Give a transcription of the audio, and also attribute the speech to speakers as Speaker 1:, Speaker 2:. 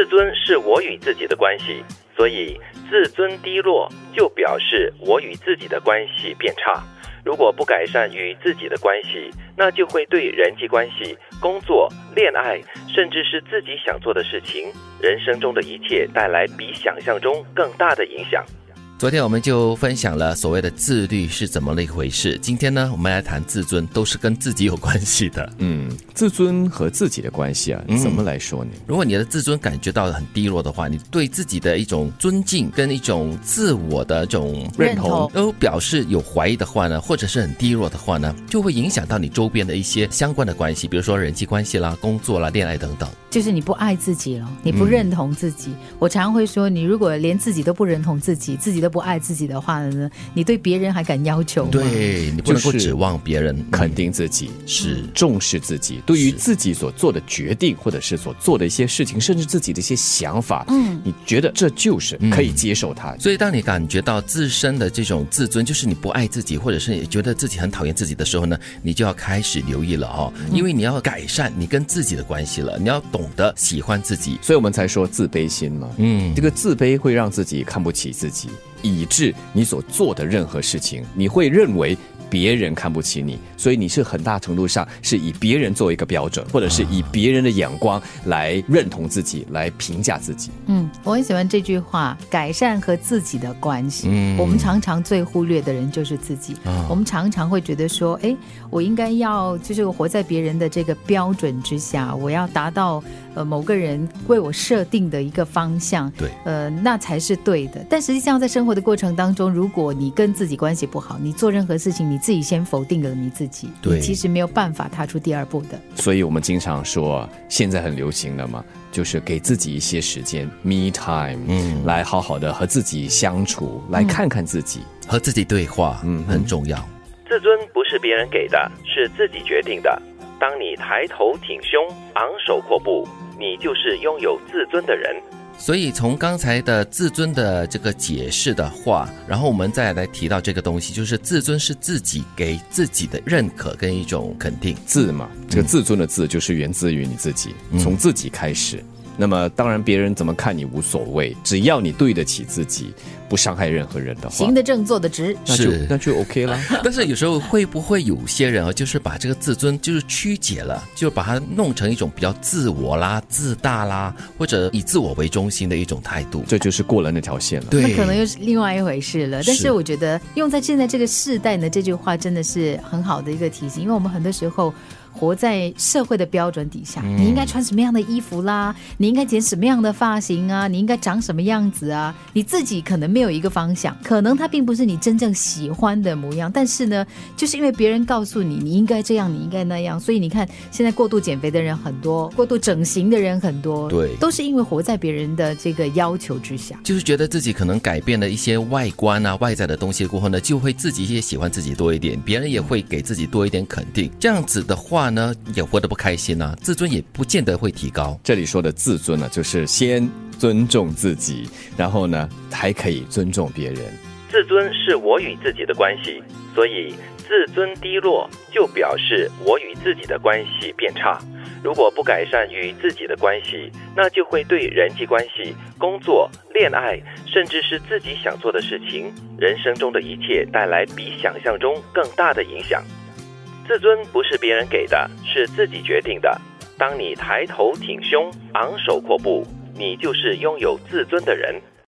Speaker 1: 自尊是我与自己的关系，所以自尊低落就表示我与自己的关系变差。如果不改善与自己的关系，那就会对人际关系、工作、恋爱，甚至是自己想做的事情、人生中的一切带来比想象中更大的影响。
Speaker 2: 昨天我们就分享了所谓的自律是怎么的一回事。今天呢，我们来谈自尊，都是跟自己有关系的。
Speaker 3: 嗯，自尊和自己的关系啊，怎么来说呢？
Speaker 2: 如果你的自尊感觉到很低落的话，你对自己的一种尊敬跟一种自我的这种
Speaker 4: 认同
Speaker 2: 都表示有怀疑的话呢，或者是很低落的话呢，就会影响到你周边的一些相关的关系，比如说人际关系啦、工作啦、恋爱等等。
Speaker 4: 就是你不爱自己了，你不认同自己。我常常会说，你如果连自己都不认同自己，自己都不爱自己的话呢，你对别人还敢要求吗？
Speaker 2: 对你不能够指望别人
Speaker 3: 肯定自己
Speaker 2: 是
Speaker 3: 重视自己，对于自己所做的决定，或者是所做的一些事情，甚至自己的一些想法，嗯，你觉得这就是可以接受它。
Speaker 2: 所以，当你感觉到自身的这种自尊，就是你不爱自己，或者是你觉得自己很讨厌自己的时候呢，你就要开始留意了哦，因为你要改善你跟自己的关系了，你要懂得喜欢自己。
Speaker 3: 所以我们才说自卑心嘛。
Speaker 2: 嗯
Speaker 3: 这个自卑会让自己看不起自己，以致你所做的任何事情，你会认为别人看不起你，所以你是很大程度上是以别人作为一个标准，或者是以别人的眼光来认同自己，来评价自己。
Speaker 4: 嗯，我很喜欢这句话，改善和自己的关系。
Speaker 2: 嗯
Speaker 4: 我们常常最忽略的人就是自己。
Speaker 2: 嗯
Speaker 4: 我们常常会觉得说，哎，我应该要就是活在别人的这个标准之下，我要达到呃某个人为我设定的一个方向，
Speaker 2: 对，
Speaker 4: 呃，那才是对的。但实际上，在生活的过程当中，如果你跟自己关系不好，你做任何事情，你自己先否定了你自己，
Speaker 2: 对
Speaker 4: 你其实没有办法踏出第二步的。
Speaker 3: 所以我们经常说，现在很流行的嘛，就是给自己一些时间，me time，
Speaker 2: 嗯
Speaker 3: 来好好的和自己相处，来看看自己。
Speaker 2: 和自己对话，
Speaker 3: 嗯
Speaker 2: 很重要。
Speaker 1: 自尊不是别人给的，是自己决定的。当你抬头挺胸、昂首阔步，你就是拥有自尊的人。
Speaker 2: 所以从刚才的自尊的这个解释的话，然后我们再来提到这个东西，就是自尊是自己给自己的认可跟一种肯定。
Speaker 3: 自嘛，这个自尊的自就是源自于你自己，从自己开始。那么当然，别人怎么看你无所谓，只要你对得起自己，不伤害任何人的话
Speaker 4: 行，得正，坐得直。
Speaker 3: 那就那就 OK 了。
Speaker 2: 但是有时候会不会有些人啊，就是把这个自尊就是曲解了，就把它弄成一种比较自我啦、自大啦，或者以自我为中心的一种态度。
Speaker 3: 这就是过了那条线了。
Speaker 2: 对，
Speaker 4: 那可能又是另外一回事了。但
Speaker 2: 是
Speaker 4: 是我觉得用在现在这个世代呢，这句话真的是很好的一个提醒，因为我们很多时候。活在社会的标准底下，你应该穿什么样的衣服啦？你应该剪什么样的发型啊？你应该长什么样子啊？你自己可能没有一个方向，可能它并不是你真正喜欢的模样。但是呢，就是因为别人告诉你你应该这样，你应该那样，所以你看现在过度减肥的人很多，过度整形的人很多，
Speaker 2: 对
Speaker 4: 都是因为活在别人的这个要求之下。
Speaker 2: 就是觉得自己可能改变了一些外观啊、外在的东西过后呢，就会自己也喜欢自己多一点，别人也会给自己多一点肯定。这样子的话呢，也活得不开心啊，自尊也不见得会提高。
Speaker 3: 这里说的自尊呢，就是先尊重自己，然后呢还可以尊重别人。
Speaker 1: 自尊是我与自己的关系，所以自尊低落就表示我与自己的关系变差。如果不改善与自己的关系，那就会对人际关系、工作、恋爱，甚至是自己想做的事情、人生中的一切带来比想象中更大的影响。自尊不是别人给的，是自己决定的。当你抬头挺胸、昂首阔步，你就是拥有自尊的人。